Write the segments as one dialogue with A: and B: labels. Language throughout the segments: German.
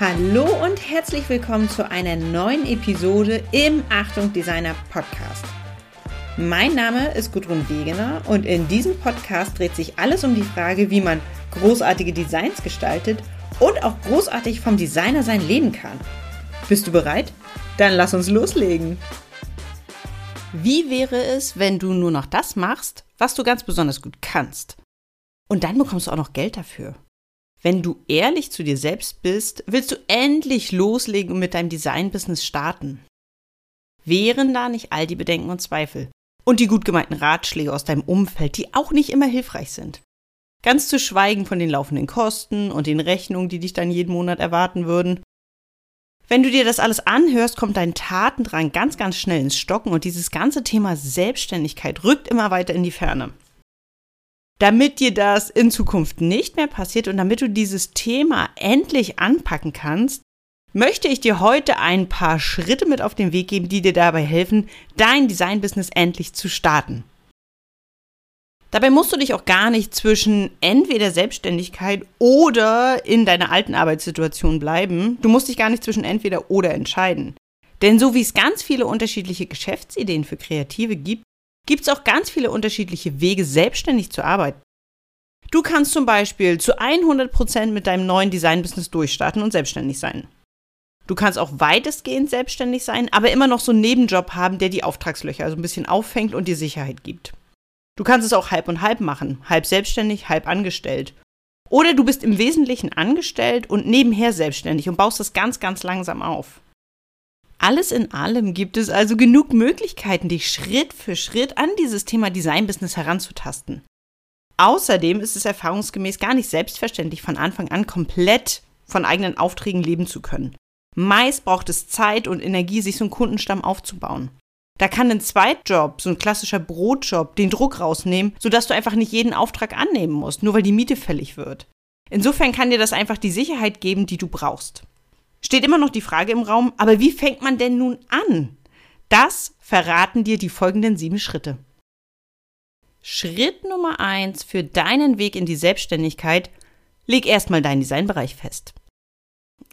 A: Hallo und herzlich willkommen zu einer neuen Episode im Achtung Designer Podcast. Mein Name ist Gudrun Wegener und in diesem Podcast dreht sich alles um die Frage, wie man großartige Designs gestaltet und auch großartig vom Designer sein leben kann. Bist du bereit? Dann lass uns loslegen. Wie wäre es, wenn du nur noch das machst, was du ganz besonders gut kannst? Und dann bekommst du auch noch Geld dafür. Wenn du ehrlich zu dir selbst bist, willst du endlich loslegen und mit deinem Design-Business starten. Wären da nicht all die Bedenken und Zweifel und die gut gemeinten Ratschläge aus deinem Umfeld, die auch nicht immer hilfreich sind? Ganz zu schweigen von den laufenden Kosten und den Rechnungen, die dich dann jeden Monat erwarten würden. Wenn du dir das alles anhörst, kommt dein Tatendrang ganz, ganz schnell ins Stocken und dieses ganze Thema Selbstständigkeit rückt immer weiter in die Ferne. Damit dir das in Zukunft nicht mehr passiert und damit du dieses Thema endlich anpacken kannst, möchte ich dir heute ein paar Schritte mit auf den Weg geben, die dir dabei helfen, dein Design-Business endlich zu starten. Dabei musst du dich auch gar nicht zwischen entweder Selbstständigkeit oder in deiner alten Arbeitssituation bleiben. Du musst dich gar nicht zwischen entweder oder entscheiden. Denn so wie es ganz viele unterschiedliche Geschäftsideen für Kreative gibt, gibt es auch ganz viele unterschiedliche Wege, selbstständig zu arbeiten. Du kannst zum Beispiel zu 100% mit deinem neuen Design-Business durchstarten und selbstständig sein. Du kannst auch weitestgehend selbstständig sein, aber immer noch so einen Nebenjob haben, der die Auftragslöcher also ein bisschen auffängt und dir Sicherheit gibt. Du kannst es auch halb und halb machen, halb selbstständig, halb angestellt. Oder du bist im Wesentlichen angestellt und nebenher selbstständig und baust das ganz, ganz langsam auf. Alles in allem gibt es also genug Möglichkeiten, dich Schritt für Schritt an dieses Thema Design-Business heranzutasten. Außerdem ist es erfahrungsgemäß gar nicht selbstverständlich, von Anfang an komplett von eigenen Aufträgen leben zu können. Meist braucht es Zeit und Energie, sich so einen Kundenstamm aufzubauen. Da kann ein Zweitjob, so ein klassischer Brotjob, den Druck rausnehmen, sodass du einfach nicht jeden Auftrag annehmen musst, nur weil die Miete fällig wird. Insofern kann dir das einfach die Sicherheit geben, die du brauchst. Steht immer noch die Frage im Raum, aber wie fängt man denn nun an? Das verraten dir die folgenden sieben Schritte. Schritt Nummer eins für deinen Weg in die Selbstständigkeit, leg erstmal deinen Designbereich fest.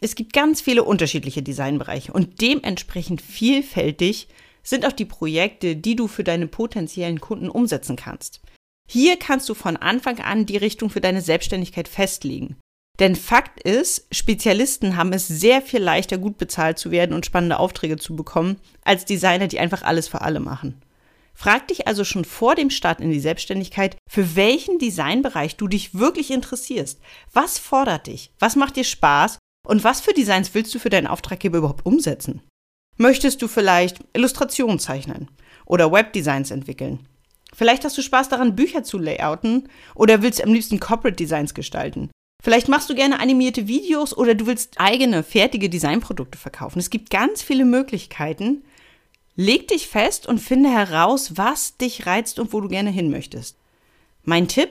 A: Es gibt ganz viele unterschiedliche Designbereiche und dementsprechend vielfältig sind auch die Projekte, die du für deine potenziellen Kunden umsetzen kannst. Hier kannst du von Anfang an die Richtung für deine Selbstständigkeit festlegen. Denn Fakt ist, Spezialisten haben es sehr viel leichter, gut bezahlt zu werden und spannende Aufträge zu bekommen, als Designer, die einfach alles für alle machen. Frag dich also schon vor dem Start in die Selbstständigkeit, für welchen Designbereich du dich wirklich interessierst. Was fordert dich? Was macht dir Spaß? Und was für Designs willst du für deinen Auftraggeber überhaupt umsetzen? Möchtest du vielleicht Illustrationen zeichnen oder Webdesigns entwickeln? Vielleicht hast du Spaß daran, Bücher zu layouten oder willst am liebsten Corporate Designs gestalten. Vielleicht machst du gerne animierte Videos oder du willst eigene, fertige Designprodukte verkaufen. Es gibt ganz viele Möglichkeiten. Leg dich fest und finde heraus, was dich reizt und wo du gerne hin möchtest. Mein Tipp?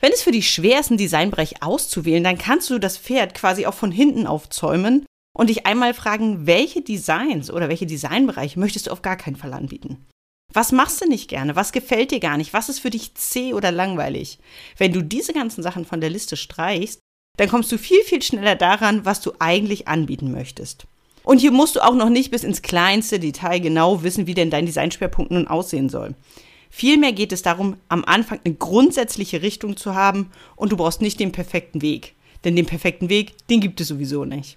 A: Wenn es für dich schwer ist, einen Designbereich auszuwählen, dann kannst du das Pferd quasi auch von hinten aufzäumen und dich einmal fragen, welche Designs oder welche Designbereiche möchtest du auf gar keinen Fall anbieten? Was machst du nicht gerne? Was gefällt dir gar nicht? Was ist für dich zäh oder langweilig? Wenn du diese ganzen Sachen von der Liste streichst, dann kommst du viel, viel schneller daran, was du eigentlich anbieten möchtest. Und hier musst du auch noch nicht bis ins kleinste Detail genau wissen, wie denn dein Designschwerpunkt nun aussehen soll. Vielmehr geht es darum, am Anfang eine grundsätzliche Richtung zu haben und du brauchst nicht den perfekten Weg. Denn den perfekten Weg, den gibt es sowieso nicht.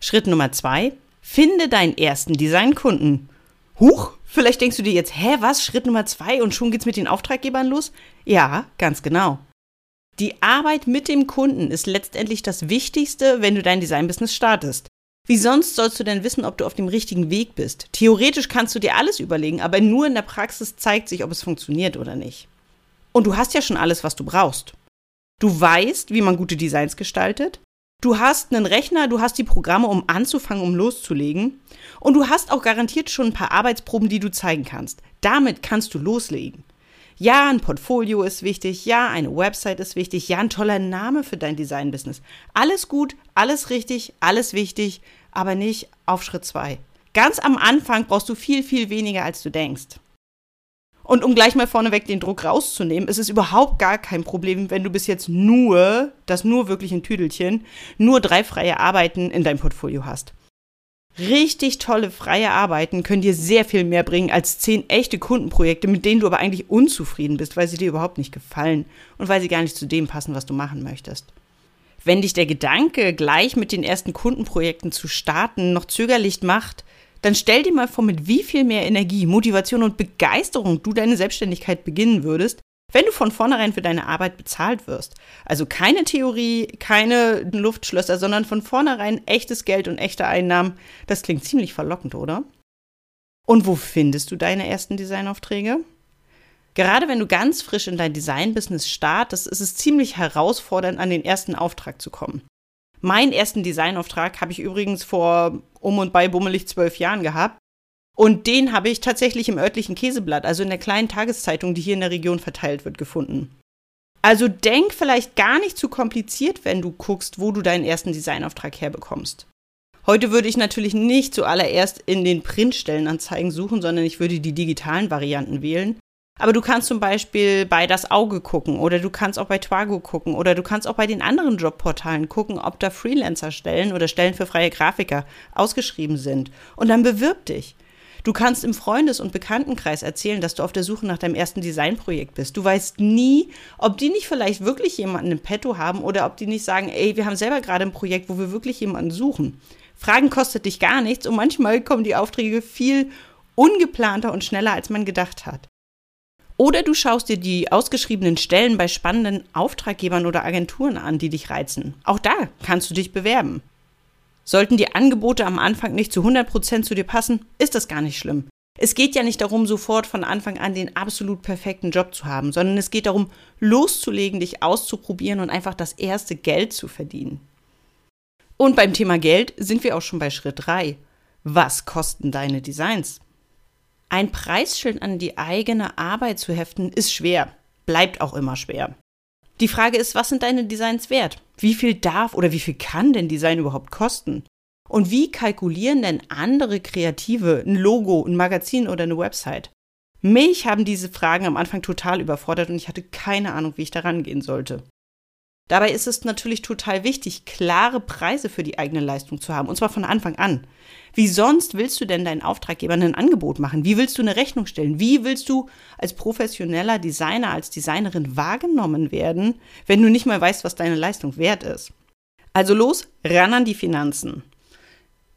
A: Schritt Nummer zwei, finde deinen ersten Designkunden. Huch, vielleicht denkst du dir jetzt, hä, was? Schritt Nummer zwei und schon geht's mit den Auftraggebern los? Ja, ganz genau. Die Arbeit mit dem Kunden ist letztendlich das Wichtigste, wenn du dein Designbusiness startest. Wie sonst sollst du denn wissen, ob du auf dem richtigen Weg bist? Theoretisch kannst du dir alles überlegen, aber nur in der Praxis zeigt sich, ob es funktioniert oder nicht. Und du hast ja schon alles, was du brauchst. Du weißt, wie man gute Designs gestaltet. Du hast einen Rechner, du hast die Programme, um anzufangen, um loszulegen. Und du hast auch garantiert schon ein paar Arbeitsproben, die du zeigen kannst. Damit kannst du loslegen. Ja, ein Portfolio ist wichtig, ja, eine Website ist wichtig, ja, ein toller Name für dein Design-Business. Alles gut, alles richtig, alles wichtig, aber nicht auf Schritt zwei. Ganz am Anfang brauchst du viel, viel weniger, als du denkst.
B: Und um gleich mal vorneweg den Druck rauszunehmen, ist es überhaupt gar kein Problem, wenn du bis jetzt nur, das nur wirklich ein Tüdelchen, nur drei freie Arbeiten in deinem Portfolio hast. Richtig tolle freie Arbeiten können dir sehr viel mehr bringen als zehn echte Kundenprojekte, mit denen du aber eigentlich unzufrieden bist, weil sie dir überhaupt nicht gefallen und weil sie gar nicht zu dem passen, was du machen möchtest. Wenn dich der Gedanke, gleich mit den ersten Kundenprojekten zu starten, noch zögerlich macht, dann stell dir mal vor, mit wie viel mehr Energie, Motivation und Begeisterung du deine Selbstständigkeit beginnen würdest, wenn du von vornherein für deine Arbeit bezahlt wirst. Also keine Theorie, keine Luftschlösser, sondern von vornherein echtes Geld und echte Einnahmen. Das klingt ziemlich verlockend, oder? Und wo findest du deine ersten Designaufträge? Gerade wenn du ganz frisch in dein Design-Business startest, ist es ziemlich herausfordernd, an den ersten Auftrag zu kommen. Meinen ersten Designauftrag habe ich übrigens vor um und bei bummelig zwölf Jahren gehabt. Und den habe ich tatsächlich im örtlichen Käseblatt, also in der kleinen Tageszeitung, die hier in der Region verteilt wird, gefunden. Also denk vielleicht gar nicht zu kompliziert, wenn du guckst, wo du deinen ersten Designauftrag herbekommst. Heute würde ich natürlich nicht zuallererst in den Printstellenanzeigen suchen, sondern ich würde die digitalen Varianten wählen. Aber du kannst zum Beispiel bei Das Auge gucken oder du kannst auch bei Twago gucken oder du kannst auch bei den anderen Jobportalen gucken, ob da Freelancer-Stellen oder Stellen für freie Grafiker ausgeschrieben sind. Und dann bewirb dich. Du kannst im Freundes- und Bekanntenkreis erzählen, dass du auf der Suche nach deinem ersten Designprojekt bist. Du weißt nie, ob die nicht vielleicht wirklich jemanden im Petto haben oder ob die nicht sagen, ey, wir haben selber gerade ein Projekt, wo wir wirklich jemanden suchen. Fragen kostet dich gar nichts und manchmal kommen die Aufträge viel ungeplanter und schneller, als man gedacht hat. Oder du schaust dir die ausgeschriebenen Stellen bei spannenden Auftraggebern oder Agenturen an, die dich reizen. Auch da kannst du dich bewerben. Sollten die Angebote am Anfang nicht zu 100% zu dir passen, ist das gar nicht schlimm. Es geht ja nicht darum, sofort von Anfang an den absolut perfekten Job zu haben, sondern es geht darum, loszulegen, dich auszuprobieren und einfach das erste Geld zu verdienen. Und beim Thema Geld sind wir auch schon bei Schritt 3. Was kosten deine Designs? Ein Preisschild an die eigene Arbeit zu heften, ist schwer, bleibt auch immer schwer. Die Frage ist, was sind deine Designs wert? Wie viel darf oder wie viel kann denn Design überhaupt kosten? Und wie kalkulieren denn andere Kreative ein Logo, ein Magazin oder eine Website? Mich haben diese Fragen am Anfang total überfordert und ich hatte keine Ahnung, wie ich da rangehen sollte. Dabei ist es natürlich total wichtig, klare Preise für die eigene Leistung zu haben, und zwar von Anfang an. Wie sonst willst du denn deinen Auftraggebern ein Angebot machen? Wie willst du eine Rechnung stellen? Wie willst du als professioneller Designer, als Designerin wahrgenommen werden, wenn du nicht mal weißt, was deine Leistung wert ist? Also los, ran an die Finanzen.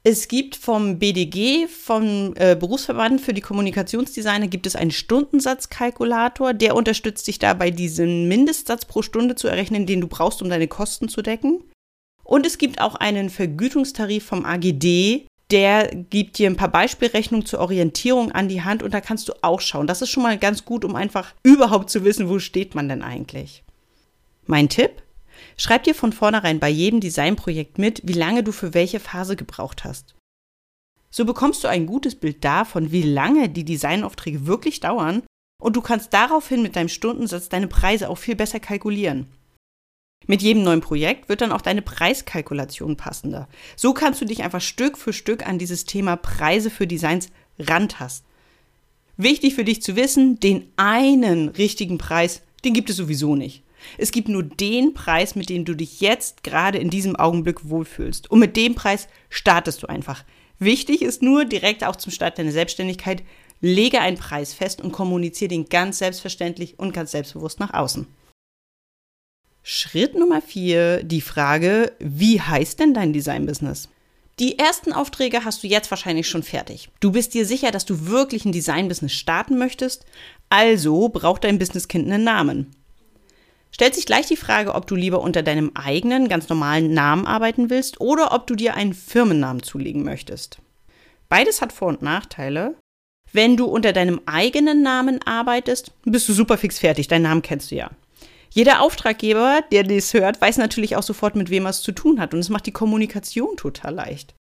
B: Es gibt vom BDG, vom äh, Berufsverband für die Kommunikationsdesigner, gibt es einen Stundensatzkalkulator. Der unterstützt dich dabei, diesen Mindestsatz pro Stunde zu errechnen, den du brauchst, um deine Kosten zu decken. Und es gibt auch einen Vergütungstarif vom AGD, der gibt dir ein paar Beispielrechnungen zur Orientierung an die Hand und da kannst du auch schauen. Das ist schon mal ganz gut, um einfach überhaupt zu wissen, wo steht man denn eigentlich. Mein Tipp? Schreib dir von vornherein bei jedem Designprojekt mit, wie lange du für welche Phase gebraucht hast. So bekommst du ein gutes Bild davon, wie lange die Designaufträge wirklich dauern und du kannst daraufhin mit deinem Stundensatz deine Preise auch viel besser kalkulieren. Mit jedem neuen Projekt wird dann auch deine Preiskalkulation passender. So kannst du dich einfach Stück für Stück an dieses Thema Preise für Designs rantasten. Wichtig für dich zu wissen, den einen richtigen Preis, den gibt es sowieso nicht. Es gibt nur den Preis, mit dem du dich jetzt gerade in diesem Augenblick wohlfühlst. Und mit dem Preis startest du einfach. Wichtig ist nur, direkt auch zum Start deiner Selbstständigkeit, lege einen Preis fest und kommuniziere den ganz selbstverständlich und ganz selbstbewusst nach außen. Schritt Nummer vier, die Frage, wie heißt denn dein Design-Business? Die ersten Aufträge hast du jetzt wahrscheinlich schon fertig. Du bist dir sicher, dass du wirklich ein Design-Business starten möchtest, also braucht dein Businesskind einen Namen. Stellt sich gleich die Frage, ob du lieber unter deinem eigenen, ganz normalen Namen arbeiten willst oder ob du dir einen Firmennamen zulegen möchtest. Beides hat Vor- und Nachteile. Wenn du unter deinem eigenen Namen arbeitest, bist du super fix fertig. Deinen Namen kennst du ja. Jeder Auftraggeber, der dies hört, weiß natürlich auch sofort, mit wem er es zu tun hat. Und es macht die Kommunikation total leicht.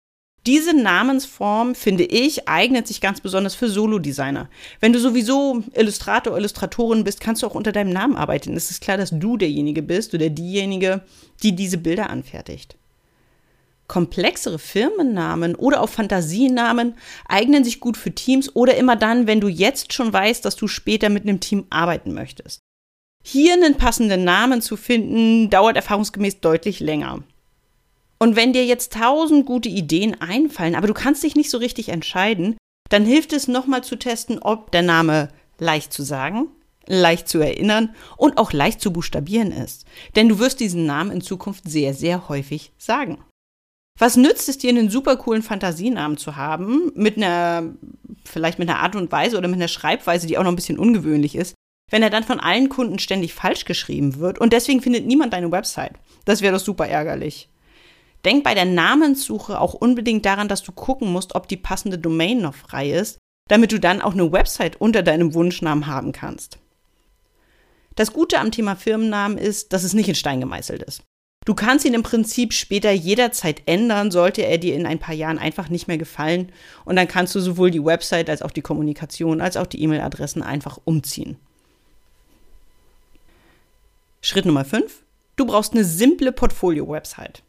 B: Diese Namensform, finde ich, eignet sich ganz besonders für Solo-Designer. Wenn du sowieso Illustrator, Illustratorin bist, kannst du auch unter deinem Namen arbeiten. Es ist klar, dass du derjenige bist oder diejenige, die diese Bilder anfertigt. Komplexere Firmennamen oder auch Fantasienamen eignen sich gut für Teams oder immer dann, wenn du jetzt schon weißt, dass du später mit einem Team arbeiten möchtest. Hier einen passenden Namen zu finden, dauert erfahrungsgemäß deutlich länger. Und wenn dir jetzt tausend gute Ideen einfallen, aber du kannst dich nicht so richtig entscheiden, dann hilft es nochmal zu testen, ob der Name leicht zu sagen, leicht zu erinnern und auch leicht zu buchstabieren ist. Denn du wirst diesen Namen in Zukunft sehr, sehr häufig sagen. Was nützt es dir, einen super coolen Fantasienamen zu haben, mit einer, vielleicht mit einer Art und Weise oder mit einer Schreibweise, die auch noch ein bisschen ungewöhnlich ist, wenn er dann von allen Kunden ständig falsch geschrieben wird und deswegen findet niemand deine Website? Das wäre doch super ärgerlich. Denk bei der Namenssuche auch unbedingt daran, dass du gucken musst, ob die passende Domain noch frei ist, damit du dann auch eine Website unter deinem Wunschnamen haben kannst. Das Gute am Thema Firmennamen ist, dass es nicht in Stein gemeißelt ist. Du kannst ihn im Prinzip später jederzeit ändern, sollte er dir in ein paar Jahren einfach nicht mehr gefallen. Und dann kannst du sowohl die Website als auch die Kommunikation als auch die E-Mail-Adressen einfach umziehen. Schritt Nummer 5. Du brauchst eine simple Portfolio-Website.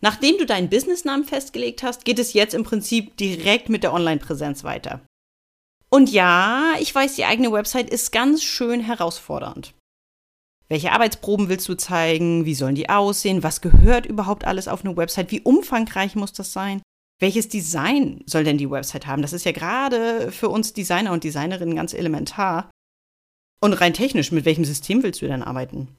B: Nachdem du deinen Businessnamen festgelegt hast, geht es jetzt im Prinzip direkt mit der Online-Präsenz weiter. Und ja, ich weiß, die eigene Website ist ganz schön herausfordernd. Welche Arbeitsproben willst du zeigen? Wie sollen die aussehen? Was gehört überhaupt alles auf eine Website? Wie umfangreich muss das sein? Welches Design soll denn die Website haben? Das ist ja gerade für uns Designer und Designerinnen ganz elementar. Und rein technisch, mit welchem System willst du denn arbeiten?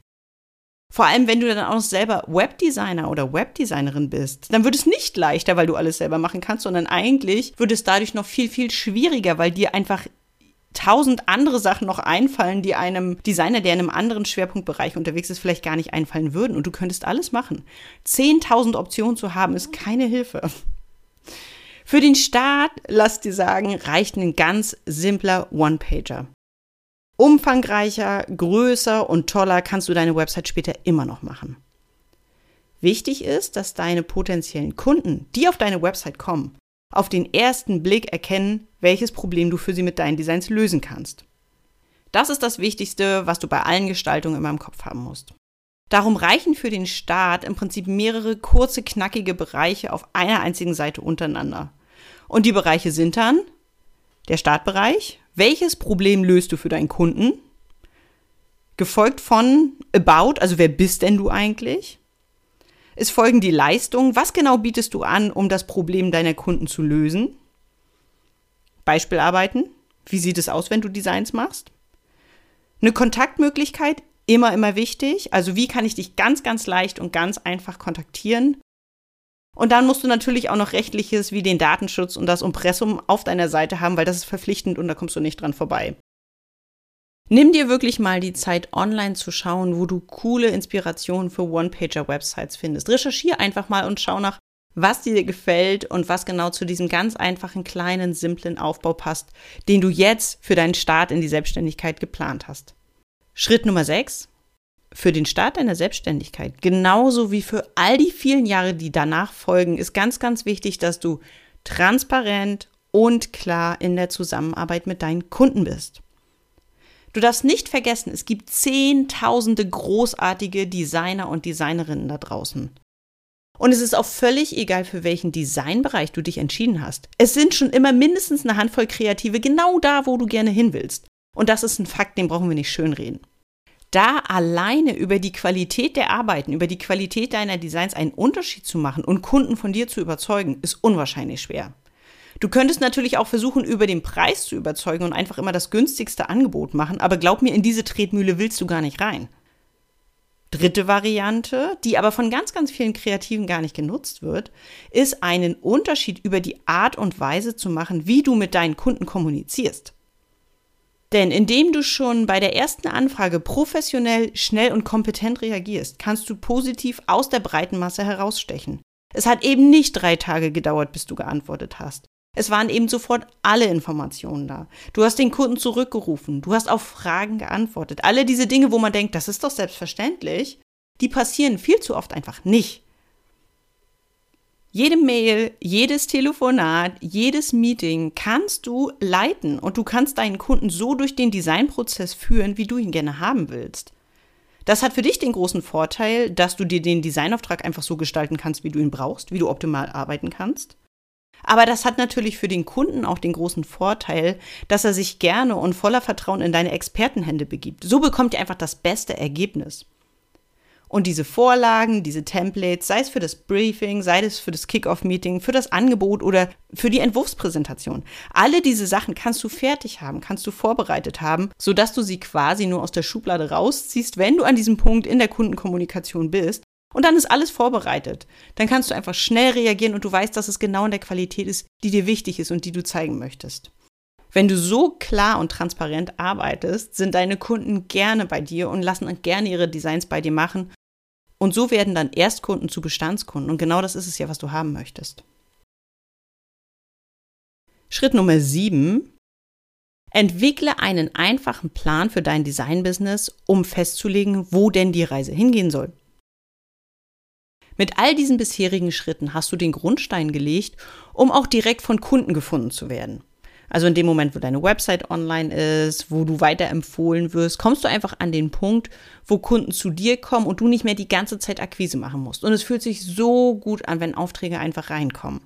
B: Vor allem, wenn du dann auch selber Webdesigner oder Webdesignerin bist, dann wird es nicht leichter, weil du alles selber machen kannst, sondern eigentlich wird es dadurch noch viel, viel schwieriger, weil dir einfach tausend andere Sachen noch einfallen, die einem Designer, der in einem anderen Schwerpunktbereich unterwegs ist, vielleicht gar nicht einfallen würden. Und du könntest alles machen. Zehntausend Optionen zu haben, ist keine Hilfe. Für den Start, lass dir sagen, reicht ein ganz simpler One-Pager. Umfangreicher, größer und toller kannst du deine Website später immer noch machen. Wichtig ist, dass deine potenziellen Kunden, die auf deine Website kommen, auf den ersten Blick erkennen, welches Problem du für sie mit deinen Designs lösen kannst. Das ist das Wichtigste, was du bei allen Gestaltungen immer im Kopf haben musst. Darum reichen für den Start im Prinzip mehrere kurze, knackige Bereiche auf einer einzigen Seite untereinander. Und die Bereiche sind dann der Startbereich, welches Problem löst du für deinen Kunden? Gefolgt von About, also wer bist denn du eigentlich? Es folgen die Leistungen. Was genau bietest du an, um das Problem deiner Kunden zu lösen? Beispielarbeiten. Wie sieht es aus, wenn du Designs machst? Eine Kontaktmöglichkeit, immer, immer wichtig. Also wie kann ich dich ganz, ganz leicht und ganz einfach kontaktieren? Und dann musst du natürlich auch noch rechtliches wie den Datenschutz und das Impressum auf deiner Seite haben, weil das ist verpflichtend und da kommst du nicht dran vorbei. Nimm dir wirklich mal die Zeit, online zu schauen, wo du coole Inspirationen für One-Pager-Websites findest. Recherchier einfach mal und schau nach, was dir gefällt und was genau zu diesem ganz einfachen, kleinen, simplen Aufbau passt, den du jetzt für deinen Start in die Selbstständigkeit geplant hast. Schritt Nummer 6 für den Start deiner Selbstständigkeit, genauso wie für all die vielen Jahre, die danach folgen, ist ganz, ganz wichtig, dass du transparent und klar in der Zusammenarbeit mit deinen Kunden bist. Du darfst nicht vergessen, es gibt zehntausende großartige Designer und Designerinnen da draußen. Und es ist auch völlig egal, für welchen Designbereich du dich entschieden hast. Es sind schon immer mindestens eine Handvoll Kreative genau da, wo du gerne hin willst. Und das ist ein Fakt, den brauchen wir nicht schönreden da alleine über die Qualität der Arbeiten, über die Qualität deiner Designs einen Unterschied zu machen und Kunden von dir zu überzeugen, ist unwahrscheinlich schwer. Du könntest natürlich auch versuchen, über den Preis zu überzeugen und einfach immer das günstigste Angebot machen, aber glaub mir, in diese Tretmühle willst du gar nicht rein. Dritte Variante, die aber von ganz, ganz vielen Kreativen gar nicht genutzt wird, ist einen Unterschied über die Art und Weise zu machen, wie du mit deinen Kunden kommunizierst. Denn indem du schon bei der ersten Anfrage professionell, schnell und kompetent reagierst, kannst du positiv aus der breiten Masse herausstechen. Es hat eben nicht drei Tage gedauert, bis du geantwortet hast. Es waren eben sofort alle Informationen da. Du hast den Kunden zurückgerufen, du hast auf Fragen geantwortet. Alle diese Dinge, wo man denkt, das ist doch selbstverständlich, die passieren viel zu oft einfach nicht. Jede Mail, jedes Telefonat, jedes Meeting kannst du leiten und du kannst deinen Kunden so durch den Designprozess führen, wie du ihn gerne haben willst. Das hat für dich den großen Vorteil, dass du dir den Designauftrag einfach so gestalten kannst, wie du ihn brauchst, wie du optimal arbeiten kannst. Aber das hat natürlich für den Kunden auch den großen Vorteil, dass er sich gerne und voller Vertrauen in deine Expertenhände begibt. So bekommt ihr einfach das beste Ergebnis. Und diese Vorlagen, diese Templates, sei es für das Briefing, sei es für das Kickoff-Meeting, für das Angebot oder für die Entwurfspräsentation. Alle diese Sachen kannst du fertig haben, kannst du vorbereitet haben, sodass du sie quasi nur aus der Schublade rausziehst, wenn du an diesem Punkt in der Kundenkommunikation bist. Und dann ist alles vorbereitet. Dann kannst du einfach schnell reagieren und du weißt, dass es genau in der Qualität ist, die dir wichtig ist und die du zeigen möchtest. Wenn du so klar und transparent arbeitest, sind deine Kunden gerne bei dir und lassen gerne ihre Designs bei dir machen. Und so werden dann Erstkunden zu Bestandskunden. Und genau das ist es ja, was du haben möchtest. Schritt Nummer 7. Entwickle einen einfachen Plan für dein Designbusiness, um festzulegen, wo denn die Reise hingehen soll. Mit all diesen bisherigen Schritten hast du den Grundstein gelegt, um auch direkt von Kunden gefunden zu werden. Also in dem Moment, wo deine Website online ist, wo du weiterempfohlen wirst, kommst du einfach an den Punkt, wo Kunden zu dir kommen und du nicht mehr die ganze Zeit Akquise machen musst. Und es fühlt sich so gut an, wenn Aufträge einfach reinkommen.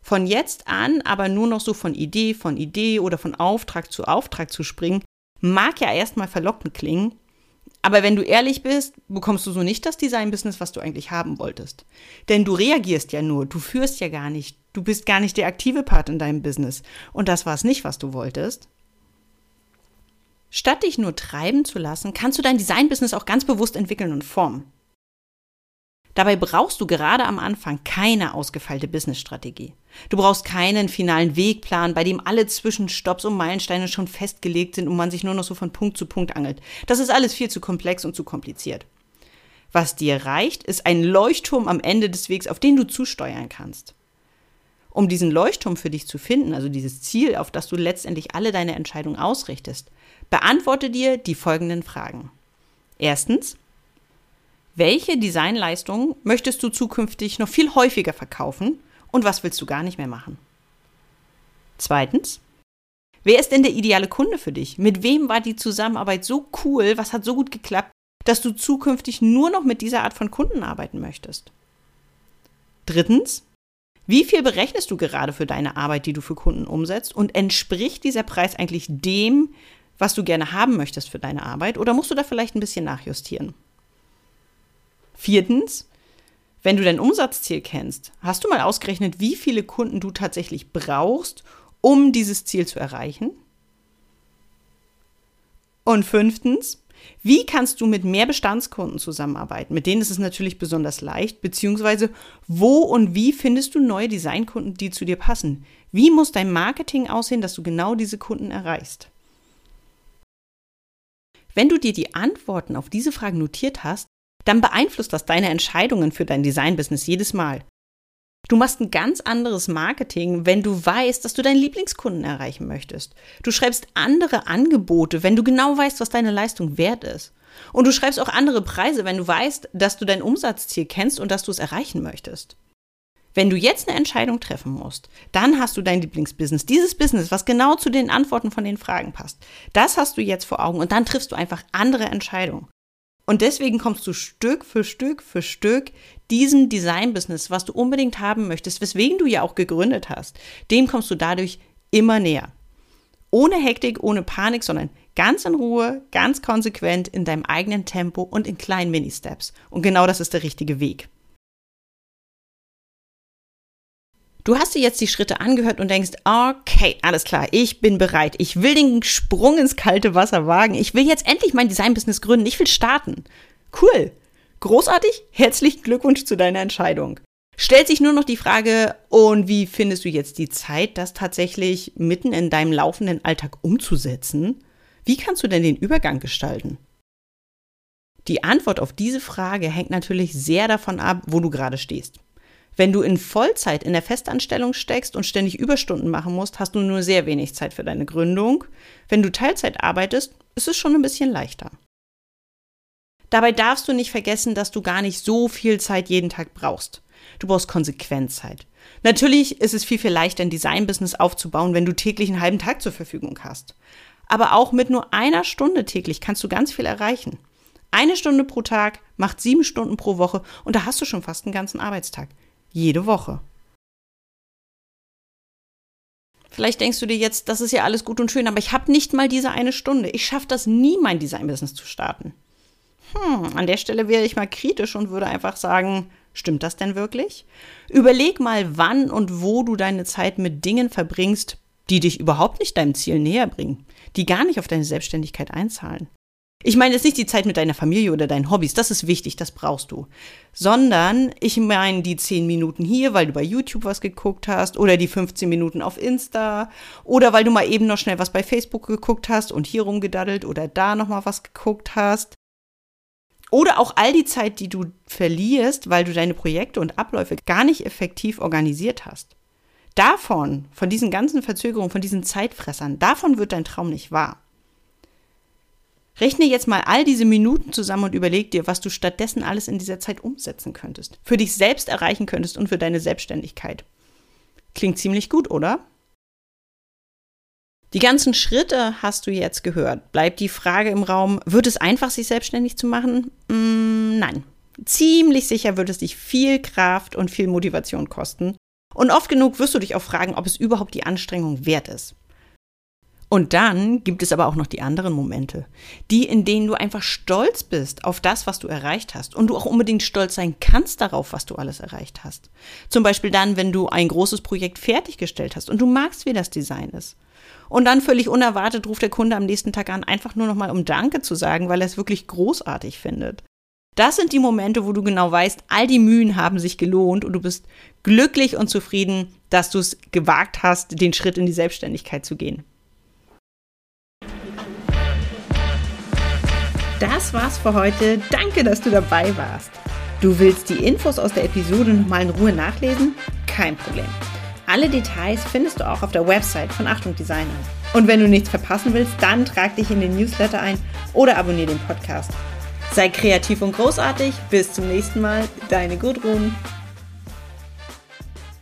B: Von jetzt an aber nur noch so von Idee, von Idee oder von Auftrag zu Auftrag zu springen, mag ja erstmal verlockend klingen, aber wenn du ehrlich bist, bekommst du so nicht das Design-Business, was du eigentlich haben wolltest. Denn du reagierst ja nur, du führst ja gar nicht, du bist gar nicht der aktive Part in deinem Business. Und das war es nicht, was du wolltest. Statt dich nur treiben zu lassen, kannst du dein Design-Business auch ganz bewusst entwickeln und formen. Dabei brauchst du gerade am Anfang keine ausgefeilte Businessstrategie. Du brauchst keinen finalen Wegplan, bei dem alle Zwischenstopps und Meilensteine schon festgelegt sind und man sich nur noch so von Punkt zu Punkt angelt. Das ist alles viel zu komplex und zu kompliziert. Was dir reicht, ist ein Leuchtturm am Ende des Wegs, auf den du zusteuern kannst. Um diesen Leuchtturm für dich zu finden, also dieses Ziel, auf das du letztendlich alle deine Entscheidungen ausrichtest, beantworte dir die folgenden Fragen. Erstens, welche Designleistungen möchtest du zukünftig noch viel häufiger verkaufen und was willst du gar nicht mehr machen? Zweitens, wer ist denn der ideale Kunde für dich? Mit wem war die Zusammenarbeit so cool? Was hat so gut geklappt, dass du zukünftig nur noch mit dieser Art von Kunden arbeiten möchtest? Drittens, wie viel berechnest du gerade für deine Arbeit, die du für Kunden umsetzt? Und entspricht dieser Preis eigentlich dem, was du gerne haben möchtest für deine Arbeit? Oder musst du da vielleicht ein bisschen nachjustieren? Viertens, wenn du dein Umsatzziel kennst, hast du mal ausgerechnet, wie viele Kunden du tatsächlich brauchst, um dieses Ziel zu erreichen? Und fünftens, wie kannst du mit mehr Bestandskunden zusammenarbeiten? Mit denen ist es natürlich besonders leicht, beziehungsweise wo und wie findest du neue Designkunden, die zu dir passen? Wie muss dein Marketing aussehen, dass du genau diese Kunden erreichst? Wenn du dir die Antworten auf diese Fragen notiert hast, dann beeinflusst das deine Entscheidungen für dein Design-Business jedes Mal. Du machst ein ganz anderes Marketing, wenn du weißt, dass du deinen Lieblingskunden erreichen möchtest. Du schreibst andere Angebote, wenn du genau weißt, was deine Leistung wert ist. Und du schreibst auch andere Preise, wenn du weißt, dass du dein Umsatzziel kennst und dass du es erreichen möchtest. Wenn du jetzt eine Entscheidung treffen musst, dann hast du dein Lieblingsbusiness. Dieses Business, was genau zu den Antworten von den Fragen passt. Das hast du jetzt vor Augen und dann triffst du einfach andere Entscheidungen. Und deswegen kommst du Stück für Stück für Stück diesem Design-Business, was du unbedingt haben möchtest, weswegen du ja auch gegründet hast, dem kommst du dadurch immer näher. Ohne Hektik, ohne Panik, sondern ganz in Ruhe, ganz konsequent in deinem eigenen Tempo und in kleinen Mini-Steps. Und genau das ist der richtige Weg. Du hast dir jetzt die Schritte angehört und denkst, okay, alles klar, ich bin bereit. Ich will den Sprung ins kalte Wasser wagen. Ich will jetzt endlich mein Design-Business gründen. Ich will starten. Cool. Großartig. Herzlichen Glückwunsch zu deiner Entscheidung. Stellt sich nur noch die Frage, und wie findest du jetzt die Zeit, das tatsächlich mitten in deinem laufenden Alltag umzusetzen? Wie kannst du denn den Übergang gestalten? Die Antwort auf diese Frage hängt natürlich sehr davon ab, wo du gerade stehst. Wenn du in Vollzeit in der Festanstellung steckst und ständig Überstunden machen musst, hast du nur sehr wenig Zeit für deine Gründung. Wenn du Teilzeit arbeitest, ist es schon ein bisschen leichter. Dabei darfst du nicht vergessen, dass du gar nicht so viel Zeit jeden Tag brauchst. Du brauchst Konsequenzzeit. Natürlich ist es viel, viel leichter, ein Design-Business aufzubauen, wenn du täglich einen halben Tag zur Verfügung hast. Aber auch mit nur einer Stunde täglich kannst du ganz viel erreichen. Eine Stunde pro Tag macht sieben Stunden pro Woche und da hast du schon fast einen ganzen Arbeitstag. Jede Woche. Vielleicht denkst du dir jetzt, das ist ja alles gut und schön, aber ich habe nicht mal diese eine Stunde. Ich schaffe das nie, mein Design-Business zu starten. Hm, an der Stelle wäre ich mal kritisch und würde einfach sagen, stimmt das denn wirklich? Überleg mal, wann und wo du deine Zeit mit Dingen verbringst, die dich überhaupt nicht deinem Ziel näher bringen, die gar nicht auf deine Selbstständigkeit einzahlen. Ich meine jetzt nicht die Zeit mit deiner Familie oder deinen Hobbys, das ist wichtig, das brauchst du. Sondern ich meine die 10 Minuten hier, weil du bei YouTube was geguckt hast oder die 15 Minuten auf Insta oder weil du mal eben noch schnell was bei Facebook geguckt hast und hier rumgedaddelt oder da noch mal was geguckt hast. Oder auch all die Zeit, die du verlierst, weil du deine Projekte und Abläufe gar nicht effektiv organisiert hast. Davon, von diesen ganzen Verzögerungen, von diesen Zeitfressern, davon wird dein Traum nicht wahr. Rechne jetzt mal all diese Minuten zusammen und überleg dir, was du stattdessen alles in dieser Zeit umsetzen könntest, für dich selbst erreichen könntest und für deine Selbstständigkeit. Klingt ziemlich gut, oder? Die ganzen Schritte hast du jetzt gehört. Bleibt die Frage im Raum, wird es einfach, sich selbstständig zu machen? Mm, nein. Ziemlich sicher wird es dich viel Kraft und viel Motivation kosten. Und oft genug wirst du dich auch fragen, ob es überhaupt die Anstrengung wert ist. Und dann gibt es aber auch noch die anderen Momente, die, in denen du einfach stolz bist auf das, was du erreicht hast und du auch unbedingt stolz sein kannst darauf, was du alles erreicht hast. Zum Beispiel dann, wenn du ein großes Projekt fertiggestellt hast und du magst, wie das Design ist. Und dann völlig unerwartet ruft der Kunde am nächsten Tag an, einfach nur nochmal um Danke zu sagen, weil er es wirklich großartig findet. Das sind die Momente, wo du genau weißt, all die Mühen haben sich gelohnt und du bist glücklich und zufrieden, dass du es gewagt hast, den Schritt in die Selbstständigkeit zu gehen.
A: Das war's für heute. Danke, dass du dabei warst. Du willst die Infos aus der Episode nochmal in Ruhe nachlesen? Kein Problem. Alle Details findest du auch auf der Website von Achtung Designer. Und wenn du nichts verpassen willst, dann trag dich in den Newsletter ein oder abonniere den Podcast. Sei kreativ und großartig. Bis zum nächsten Mal. Deine Gudrun.